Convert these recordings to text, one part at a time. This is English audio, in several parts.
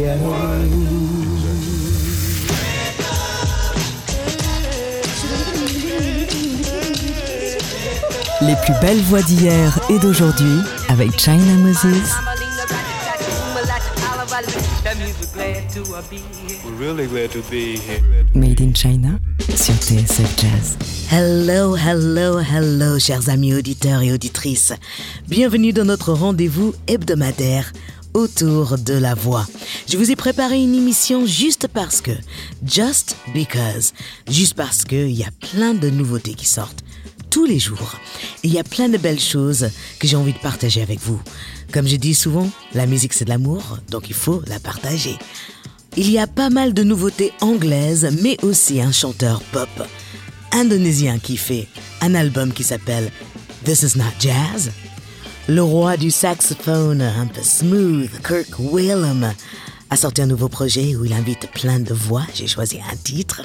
Les plus belles voix d'hier et d'aujourd'hui avec China Moses. Made in China sur TSF Jazz. Hello, hello, hello, chers amis auditeurs et auditrices. Bienvenue dans notre rendez-vous hebdomadaire autour de la voix. Je vous ai préparé une émission juste parce que, just because, juste parce qu'il y a plein de nouveautés qui sortent tous les jours. Il y a plein de belles choses que j'ai envie de partager avec vous. Comme je dis souvent, la musique c'est de l'amour, donc il faut la partager. Il y a pas mal de nouveautés anglaises, mais aussi un chanteur pop indonésien qui fait un album qui s'appelle This Is Not Jazz. Le roi du saxophone un peu smooth, Kirk Whalum, a sorti un nouveau projet où il invite plein de voix. J'ai choisi un titre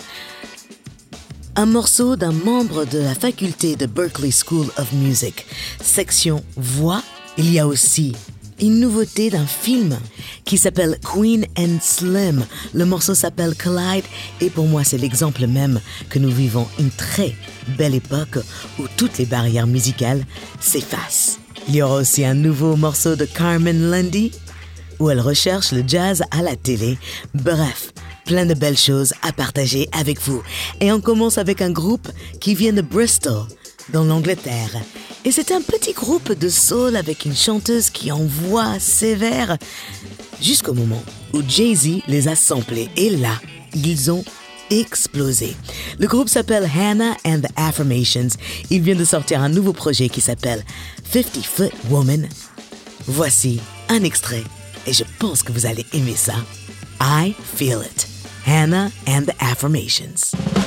un morceau d'un membre de la faculté de Berklee School of Music, section voix. Il y a aussi une nouveauté d'un film qui s'appelle Queen and Slim. Le morceau s'appelle Collide et pour moi c'est l'exemple même que nous vivons une très belle époque où toutes les barrières musicales s'effacent. Il y aura aussi un nouveau morceau de Carmen Lundy où elle recherche le jazz à la télé. Bref, plein de belles choses à partager avec vous. Et on commence avec un groupe qui vient de Bristol, dans l'Angleterre. Et c'est un petit groupe de soul avec une chanteuse qui envoie sévère jusqu'au moment où Jay-Z les a samplés. Et là, ils ont explosé. Le groupe s'appelle Hannah and the Affirmations. Il vient de sortir un nouveau projet qui s'appelle 50 Foot Woman. Voici un extrait et je pense que vous allez aimer ça. I Feel It. Hannah and the Affirmations.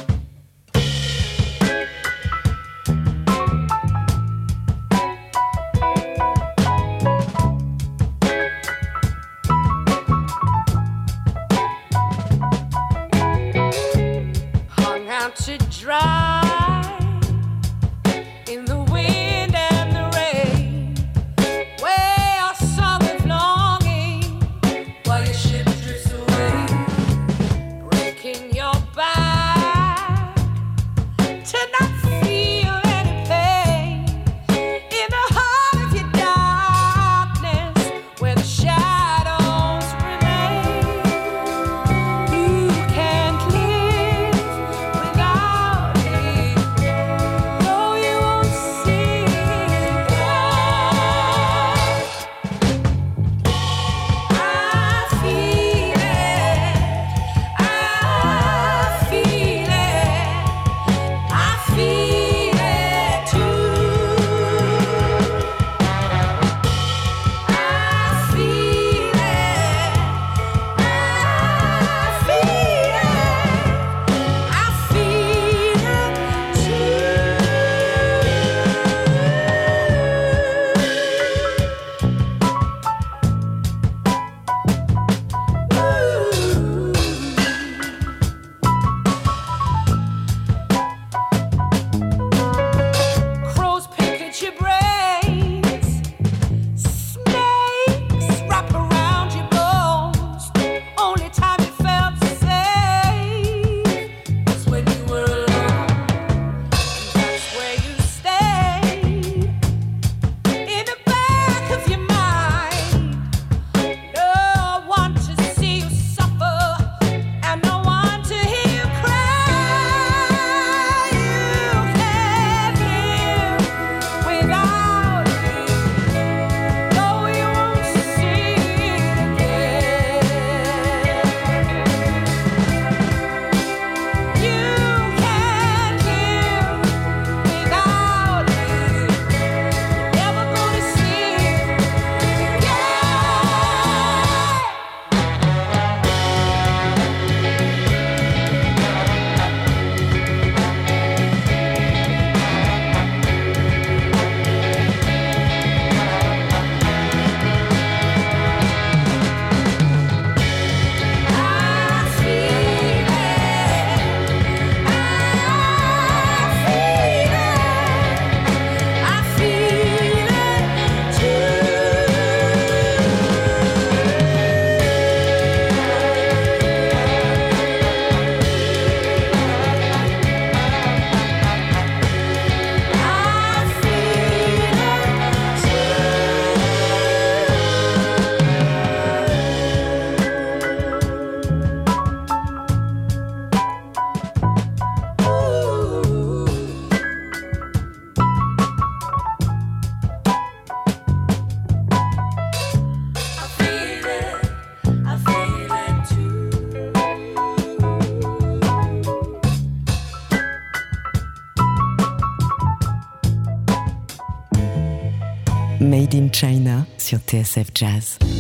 TSF Jazz.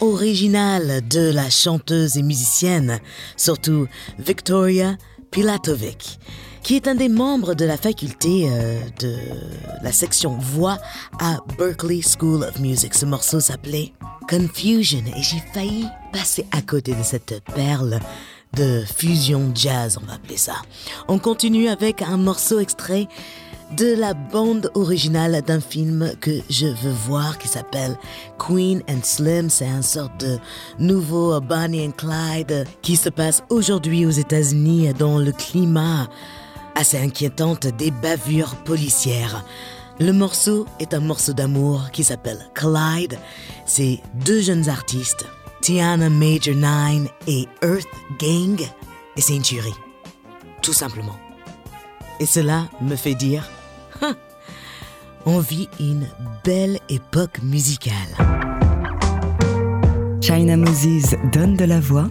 Originale de la chanteuse et musicienne, surtout Victoria Pilatovic, qui est un des membres de la faculté euh, de la section voix à Berklee School of Music. Ce morceau s'appelait Confusion et j'ai failli passer à côté de cette perle de fusion jazz, on va appeler ça. On continue avec un morceau extrait de la bande originale d'un film que je veux voir qui s'appelle Queen and Slim. C'est un sorte de nouveau Bonnie and Clyde qui se passe aujourd'hui aux États-Unis dans le climat assez inquiétant des bavures policières. Le morceau est un morceau d'amour qui s'appelle Clyde. C'est deux jeunes artistes, Tiana Major 9 et Earth Gang, et c'est une tuerie. Tout simplement. Et cela me fait dire on vit une belle époque musicale. China Moses donne de la voix.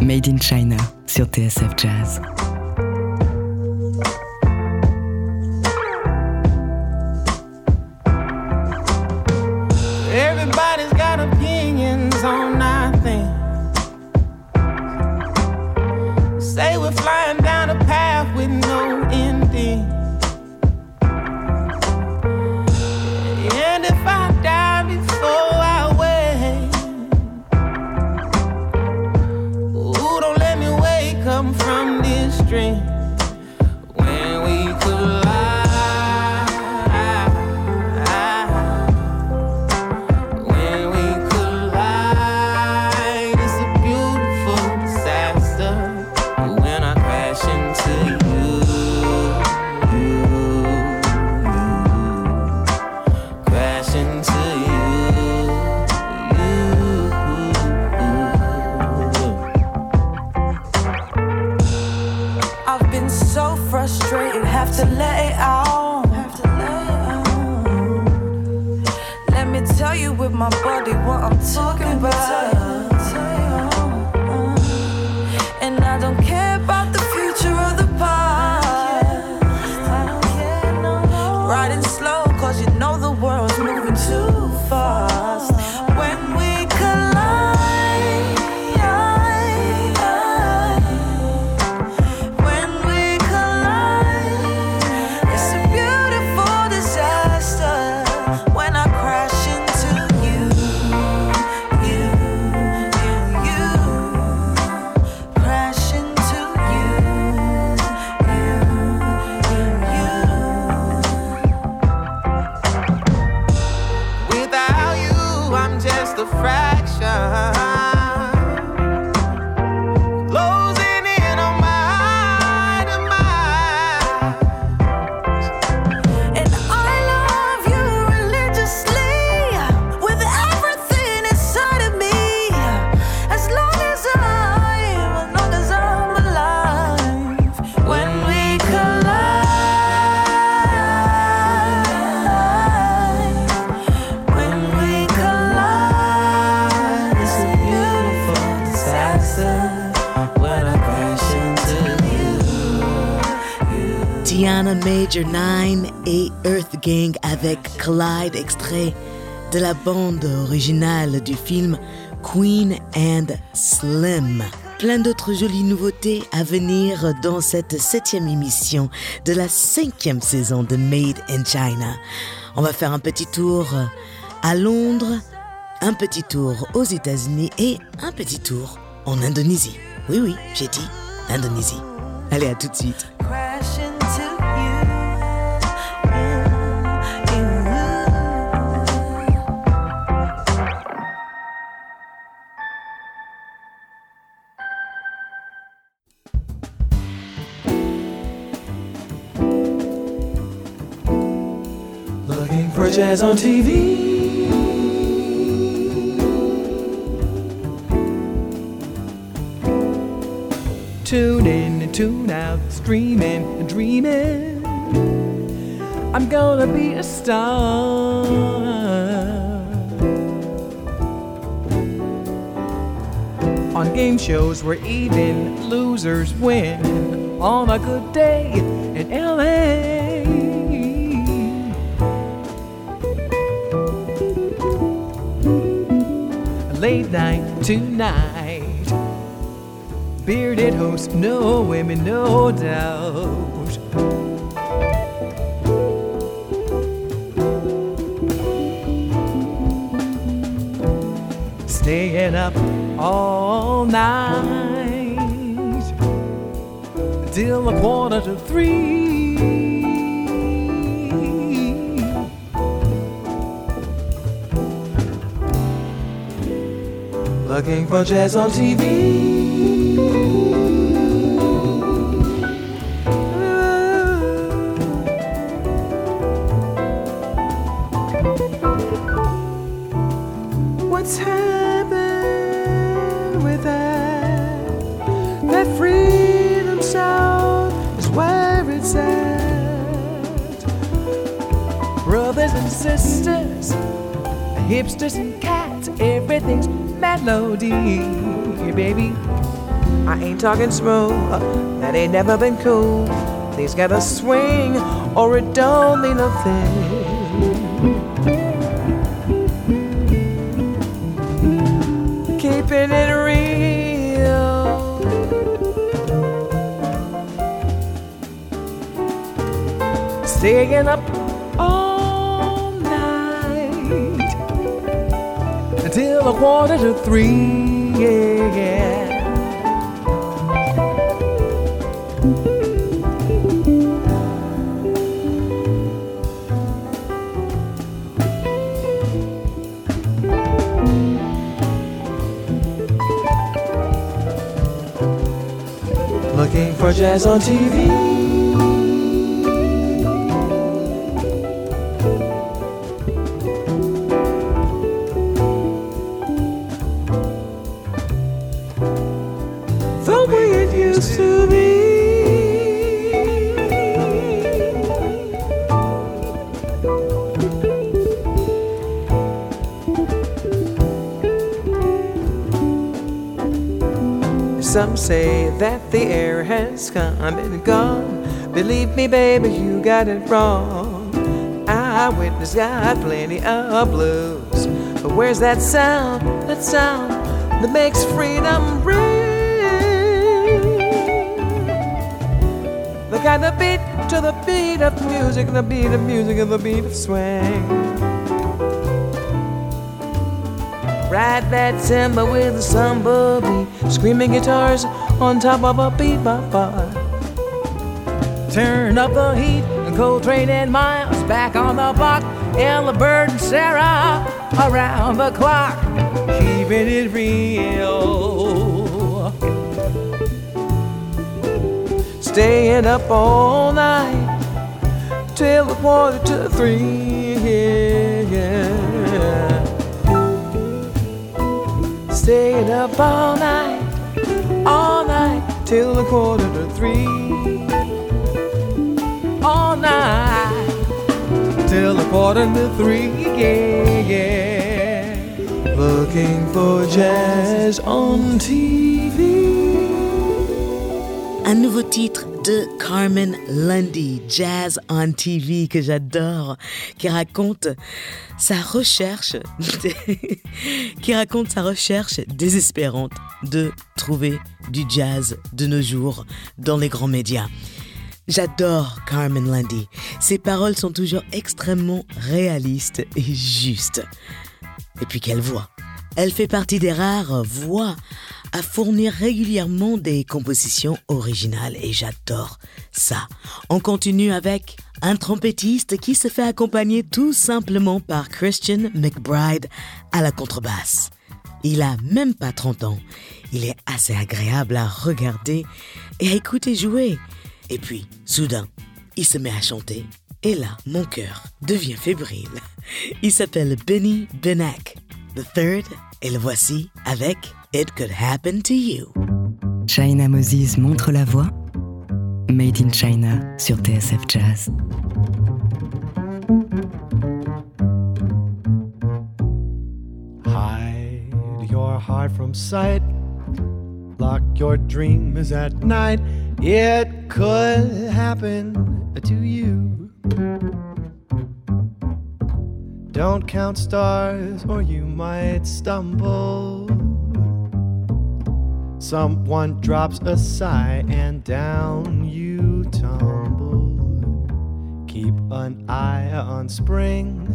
Made in China sur TSF Jazz. Everybody's got opinions on nothing. Say we're flying Major 9 et Earth Gang avec Clyde, extrait de la bande originale du film Queen and Slim. Plein d'autres jolies nouveautés à venir dans cette septième émission de la cinquième saison de Made in China. On va faire un petit tour à Londres, un petit tour aux États-Unis et un petit tour en Indonésie. Oui, oui, j'ai dit Indonésie. Allez, à tout de suite. Jazz on TV. Tune in and tune out, streaming and dreaming. I'm gonna be a star. On game shows where even losers win. On a good day in LA. Late night tonight. Bearded host, no women, no doubt. Staying up all night till a quarter to three. Looking for jazz on TV. What's happened with that? That freedom sound is where it's at. Brothers and sisters, hipsters and cats, everything's melody, baby. I ain't talking smooth, that ain't never been cool. These got a swing or it don't mean nothing. Keeping it real. Staying up until a quarter to three. Yeah, yeah. Looking for jazz on TV. Say that the air has come and gone. Believe me, baby, you got it wrong. Eyewitness got plenty of blues. But where's that sound, that sound that makes freedom ring? The kind of beat to the beat of music, the beat of music, and the beat of swing. Ride that samba with a samba beat, screaming guitars on top of a bebop bar. Turn up the heat, and Coltrane and Miles back on the block, Ella Bird and Sarah around the clock, keeping it real. Staying up all night till a quarter to three. Staying up all night, all night till a quarter to three. All night till a quarter to three. Yeah, yeah. Looking for jazz on TV. Un nouveau titre de Carmen Lundy, Jazz on TV, que j'adore, qui raconte sa recherche, qui raconte sa recherche désespérante de trouver du jazz de nos jours dans les grands médias. J'adore Carmen Lundy. Ses paroles sont toujours extrêmement réalistes et justes. Et puis quelle voix Elle fait partie des rares voix à fournir régulièrement des compositions originales et j'adore ça. On continue avec un trompettiste qui se fait accompagner tout simplement par Christian McBride à la contrebasse. Il a même pas 30 ans. Il est assez agréable à regarder et à écouter jouer. Et puis, soudain, il se met à chanter. Et là, mon cœur devient fébrile. Il s'appelle Benny Benek, the third, et le voici avec It Could Happen to You. China Moses montre la voie. Made in China sur TSF Jazz. Hide your heart from sight. Lock your dreams at night. It could happen to you. Don't count stars or you might stumble. Someone drops a sigh and down you tumble. Keep an eye on spring.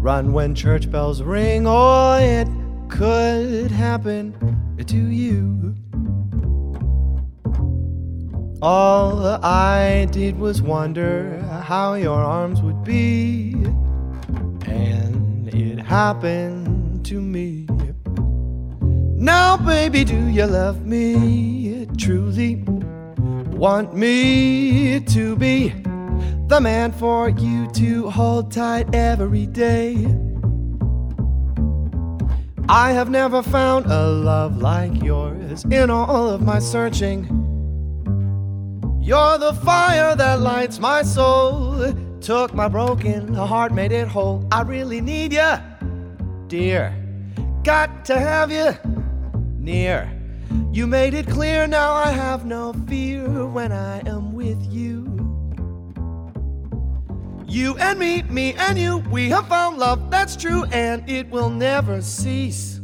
Run when church bells ring, or it could happen to you. All I did was wonder how your arms would be, happened to me. Now, baby, do you love me truly? Want me to be the man for you to hold tight every day? I have never found a love like yours in all of my searching. You're the fire that lights my soul. Took my broken heart, made it whole. I really need you, dear. Got to have you near. You made it clear now I have no fear when I am with you. You and me, me and you, we have found love that's true and it will never cease.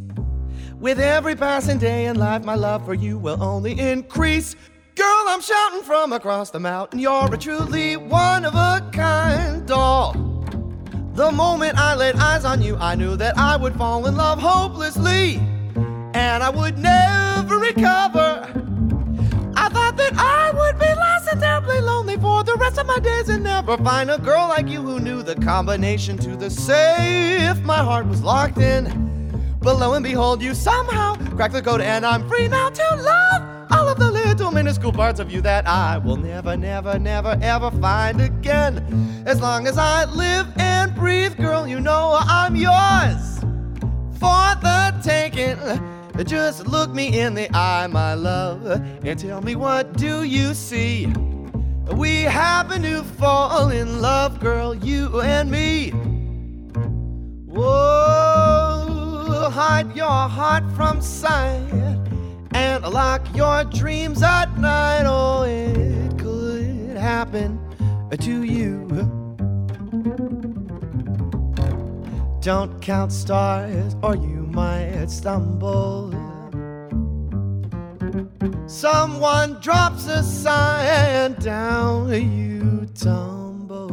With every passing day in life, my love for you will only increase. Girl, I'm shouting from across the mountain. You're a truly one of a kind doll. The moment I laid eyes on you, I knew that I would fall in love hopelessly and I would never recover. I thought that I would be lost and terribly lonely for the rest of my days and never find a girl like you who knew the combination to the safe. If my heart was locked in. But lo and behold, you somehow cracked the code, and I'm free now to love all of the little minuscule parts of you that I will never, never, never, ever find again. As long as I live and breathe, girl, you know I'm yours for the taking. Just look me in the eye, my love, and tell me what do you see? We happen to fall in love, girl, you and me. Whoa, hide your heart from sight and lock your dreams at night. Oh, it could happen to you. Don't count stars or you might stumble. Someone drops a sign down you tumble.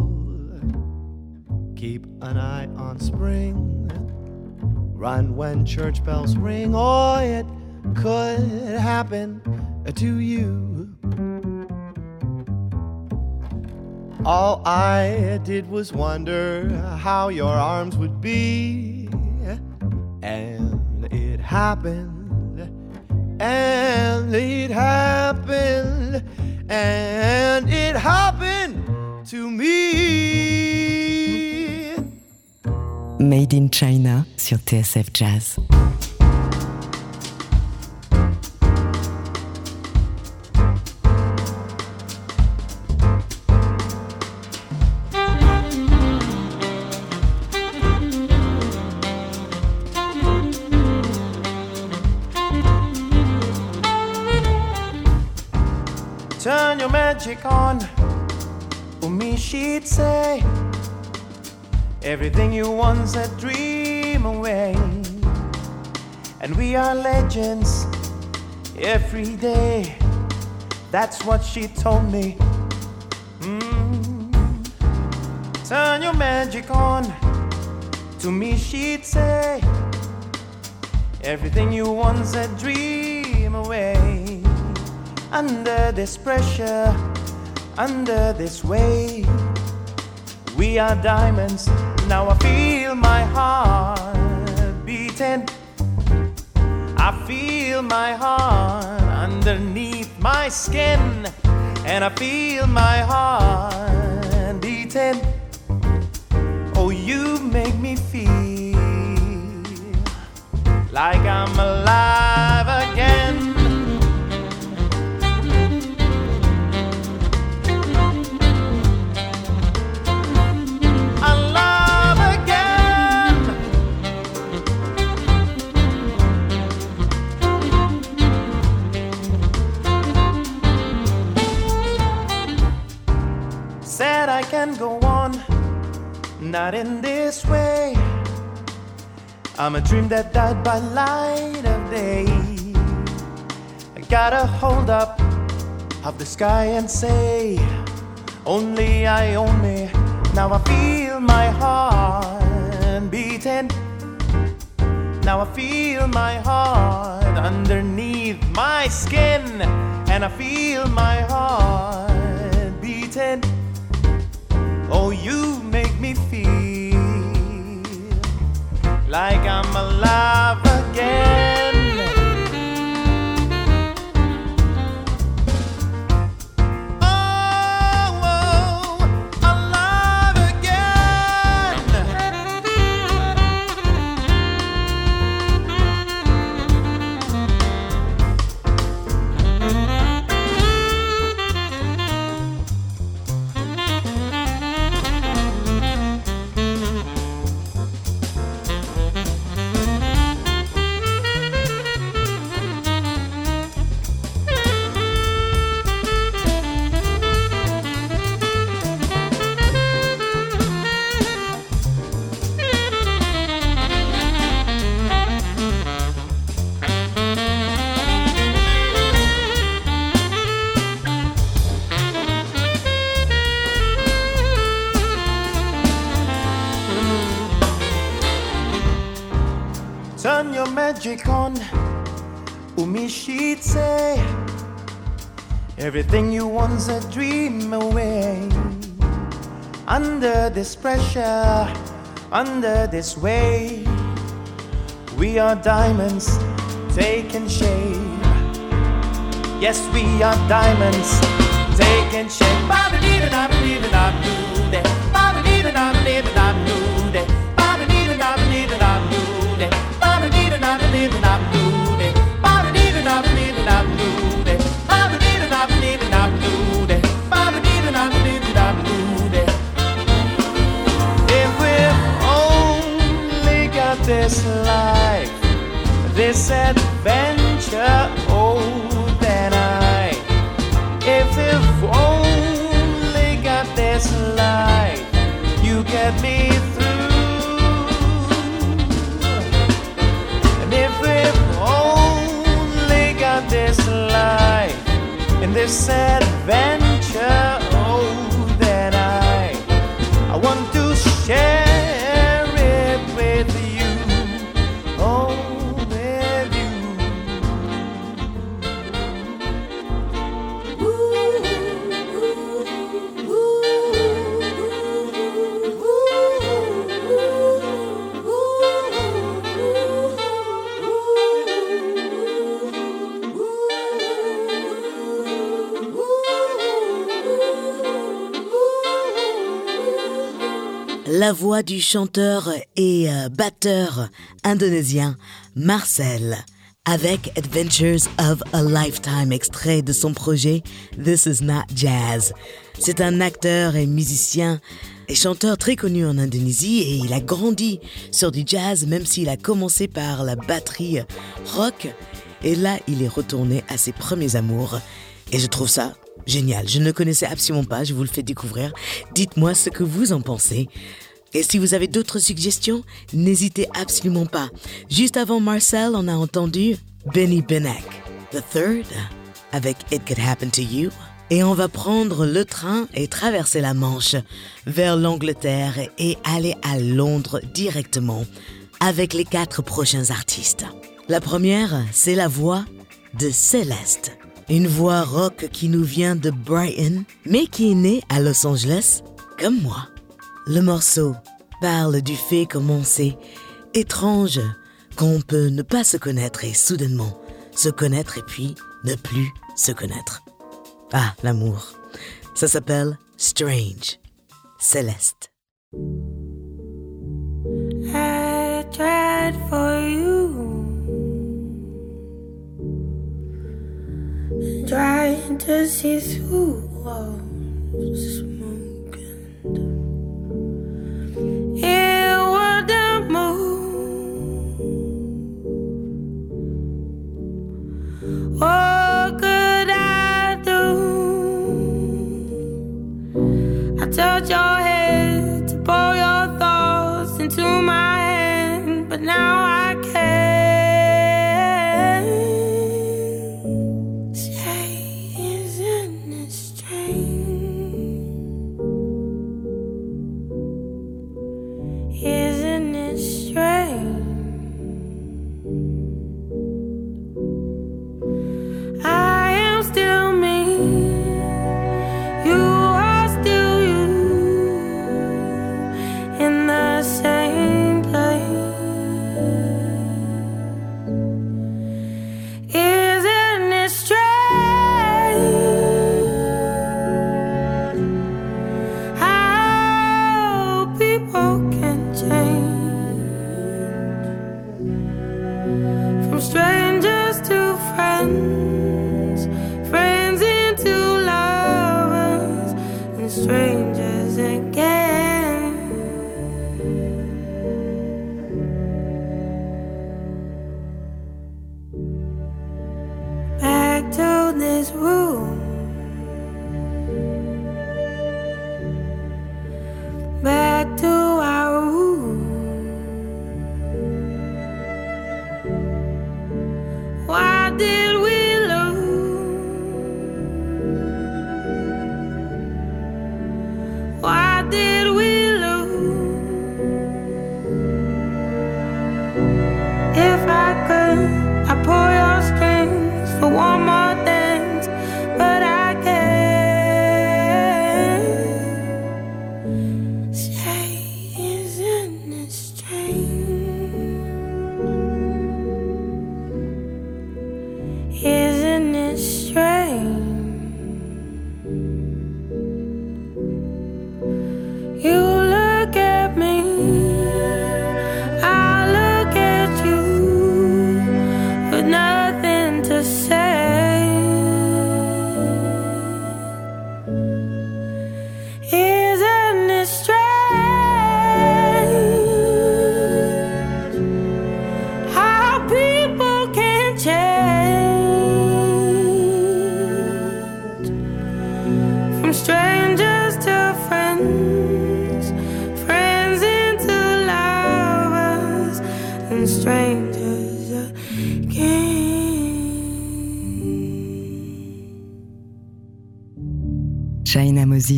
Keep an eye on spring. Run when church bells ring, or it could happen to you. All I did was wonder how your arms would be, and it happened, and it happened, and it happened to me. Made in China sur TSF Jazz. Magic on. For me, she'd say, Everything you want, said dream away. And we are legends every day. That's what she told me. Mm. Turn your magic on. To me, she'd say, Everything you want, said dream away. Under this pressure, under this weight, we are diamonds. Now I feel my heart beating. I feel my heart underneath my skin, and I feel my heart beating. Oh, you make me feel like I'm alive go on, not in this way. I'm a dream that died by light of day. I gotta hold up of the sky and say, Only I own me. Now I feel my heart beating. Now I feel my heart underneath my skin, and I feel my heart beating. Oh, you make me feel like I'm alive again. Umishitse. Everything you want's a dream away. Under this pressure, under this weight, we are diamonds taking shape. Yes, we are diamonds taking shape. Ba-ba-dee-da-da-ba-dee-da-da-boo-dee. Ba-ba-dee-da-da-ba-dee-da-da-boo-dee. Adventure, oh, then I. If only got this you get me through. And if only got this and this adventure, oh, I, I want to share La voix du chanteur et euh, batteur indonésien Marcel avec Adventures of a Lifetime, extrait de son projet This Is Not Jazz. C'est un acteur et musicien et chanteur très connu en Indonésie et il a grandi sur du jazz même s'il a commencé par la batterie rock et là il est retourné à ses premiers amours et je trouve ça génial. Je ne connaissais absolument pas, je vous le fais découvrir. Dites-moi ce que vous en pensez. Et si vous avez d'autres suggestions, n'hésitez absolument pas. Juste avant Marcel, on a entendu Benny Benek, The Third, avec It Could Happen to You. Et on va prendre le train et traverser la Manche vers l'Angleterre et aller à Londres directement avec les quatre prochains artistes. La première, c'est la voix de Céleste. Une voix rock qui nous vient de Brighton, mais qui est née à Los Angeles, comme moi. Le morceau parle du fait comment c'est étrange qu'on peut ne pas se connaître et soudainement se connaître et puis ne plus se connaître. Ah, l'amour. Ça s'appelle Strange. Céleste. Move. What could I do? I touch your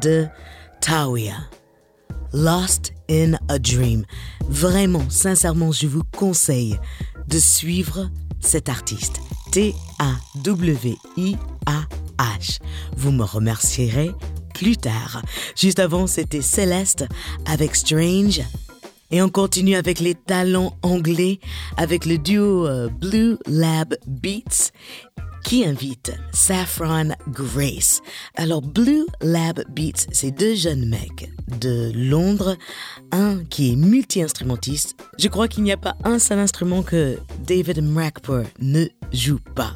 de Tawia. Lost in a Dream. Vraiment, sincèrement, je vous conseille de suivre cet artiste. T-A-W-I-A-H. Vous me remercierez plus tard. Juste avant, c'était Céleste avec Strange. Et on continue avec les talents anglais, avec le duo euh, Blue Lab Beats qui invite? Saffron Grace. Alors Blue Lab Beats, c'est deux jeunes mecs de Londres, un qui est multi-instrumentiste. Je crois qu'il n'y a pas un seul instrument que David Mrakpur ne joue pas.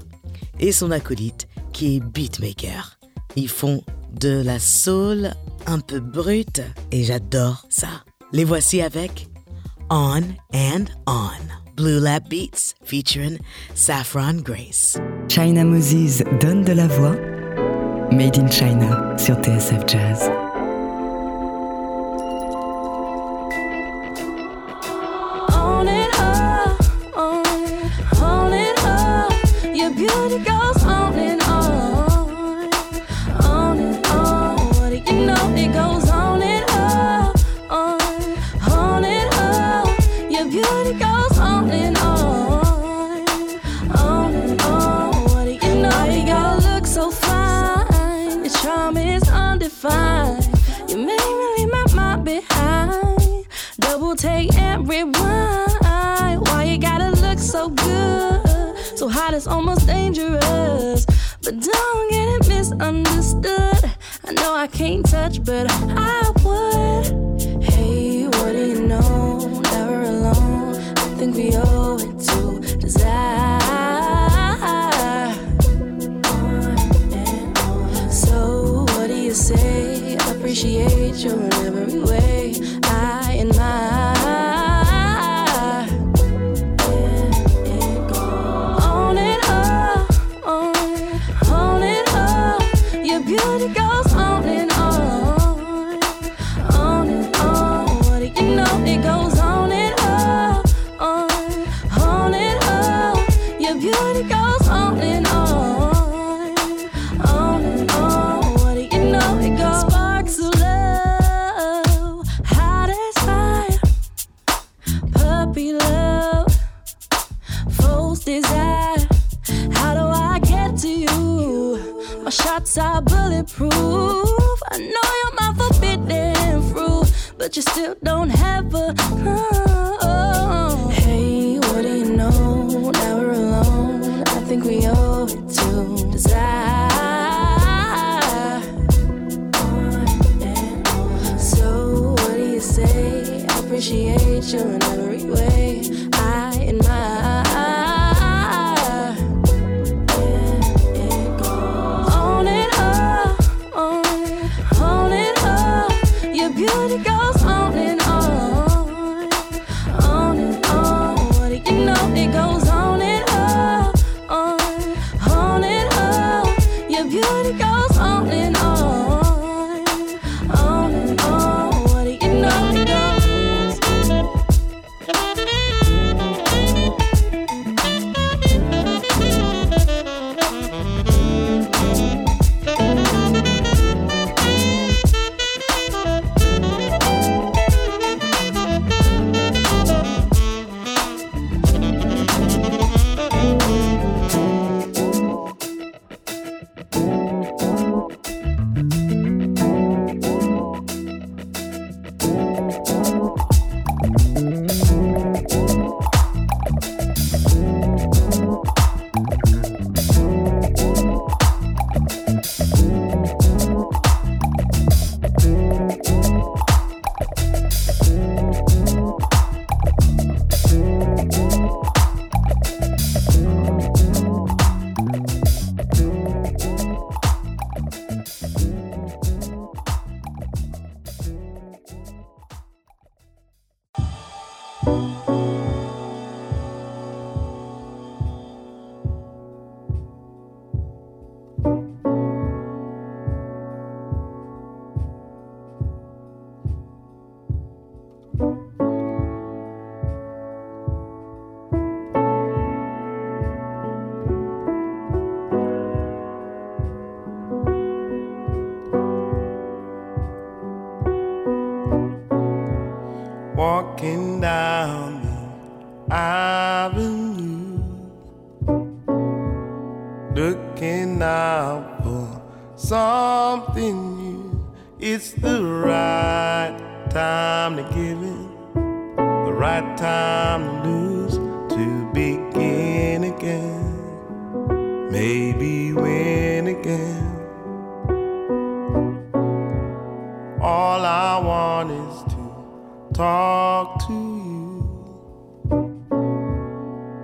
Et son acolyte qui est beatmaker. Ils font de la soul un peu brute et j'adore ça. Les voici avec On and On. Blue Lab Beats featuring Saffron Grace. China Moses donne de la voix. Made in China sur TSF Jazz. On and on, on, on and on. Your beauty goes Hot it's almost dangerous. But don't get it misunderstood. I know I can't touch, but I would. Hey, what do you know? Never alone. I think we owe it to desire. So what do you say? I appreciate you in every way.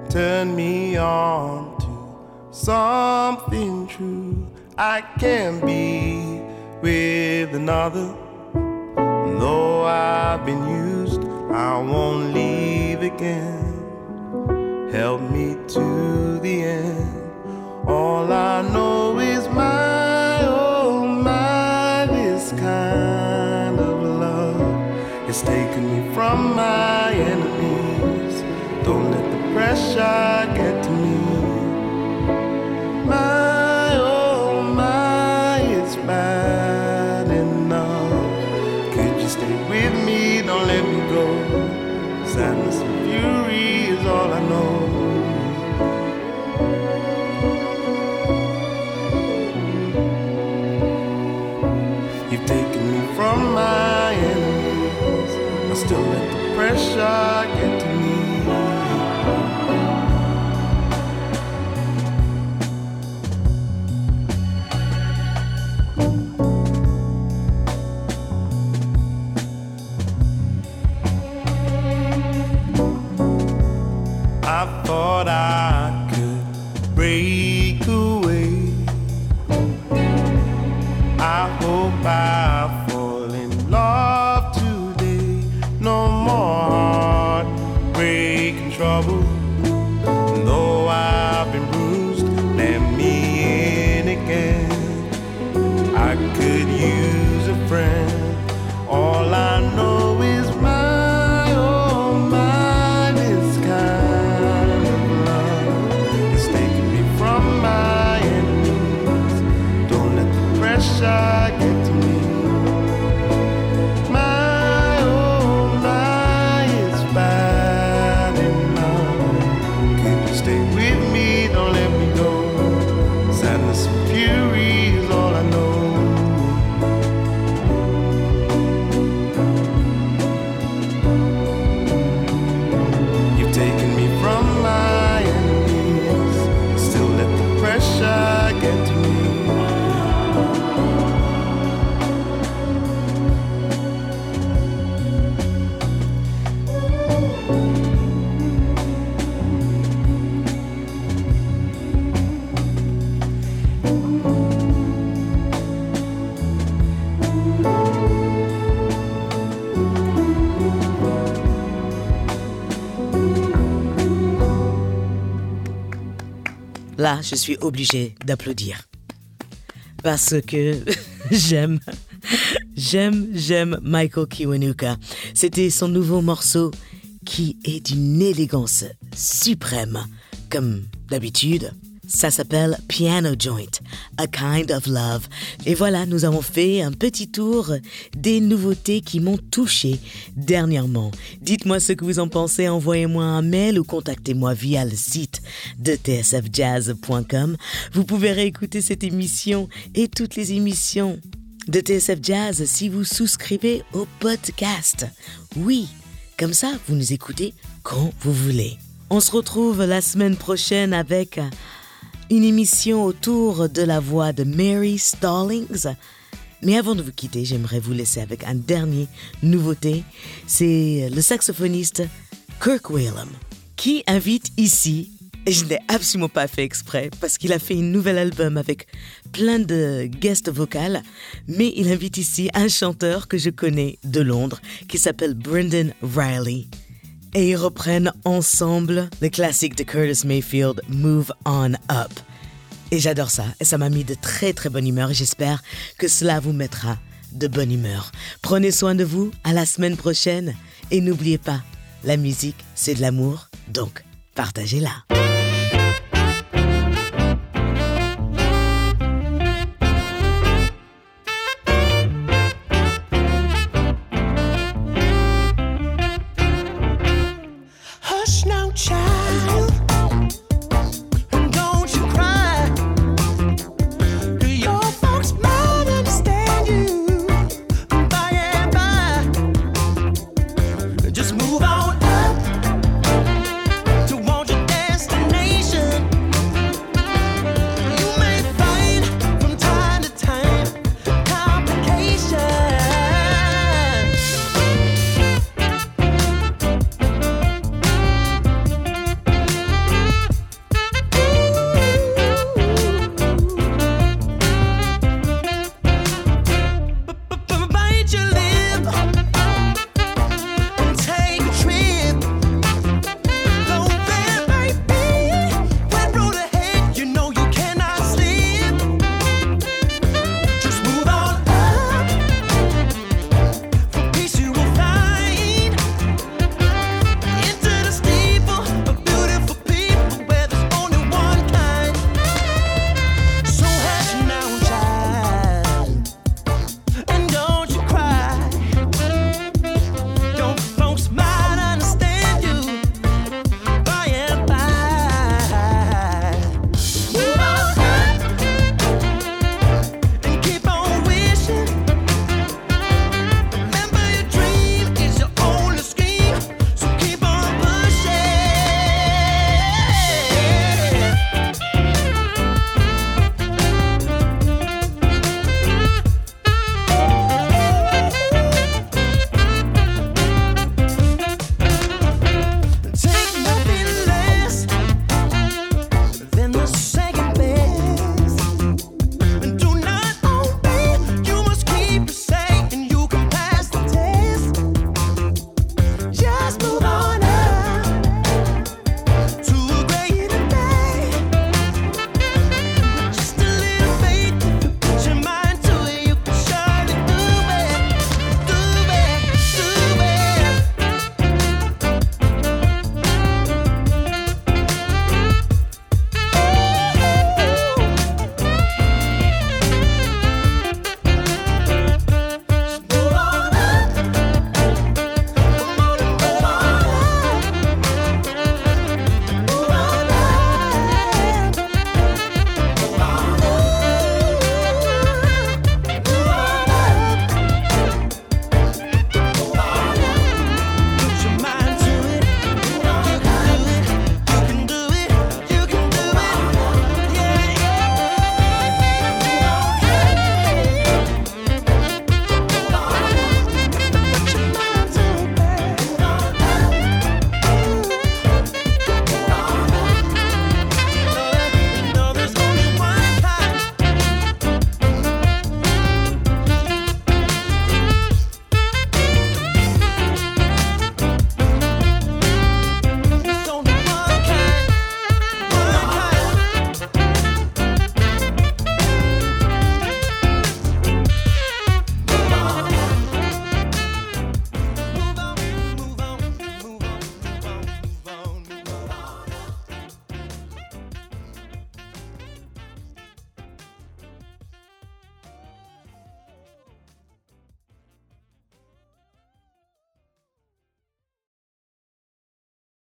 Turn me on to something true. I can be with another. Though I've been used, I won't leave again. Help me to the end. All I know is pressure get to me. My, oh my, it's bad enough. Could you stay with me? Don't let me go. Sadness and fury is all I know. You've taken me from my enemies. I still let the pressure Je suis obligée d'applaudir. Parce que j'aime, j'aime, j'aime Michael Kiwanuka. C'était son nouveau morceau qui est d'une élégance suprême. Comme d'habitude, ça s'appelle Piano Joint, A Kind of Love. Et voilà, nous avons fait un petit tour des nouveautés qui m'ont touché dernièrement. Dites-moi ce que vous en pensez, envoyez-moi un mail ou contactez-moi via le site de tsfjazz.com. Vous pouvez réécouter cette émission et toutes les émissions de TSF Jazz si vous souscrivez au podcast. Oui, comme ça, vous nous écoutez quand vous voulez. On se retrouve la semaine prochaine avec une émission autour de la voix de Mary Stallings. Mais avant de vous quitter, j'aimerais vous laisser avec un dernier nouveauté. C'est le saxophoniste Kirk Whalum qui invite ici, et je n'ai absolument pas fait exprès, parce qu'il a fait une nouvel album avec plein de guests vocales, mais il invite ici un chanteur que je connais de Londres qui s'appelle Brendan Riley. Et ils reprennent ensemble le classique de Curtis Mayfield, Move On Up. Et j'adore ça, et ça m'a mis de très très bonne humeur, et j'espère que cela vous mettra de bonne humeur. Prenez soin de vous, à la semaine prochaine, et n'oubliez pas, la musique, c'est de l'amour, donc partagez-la.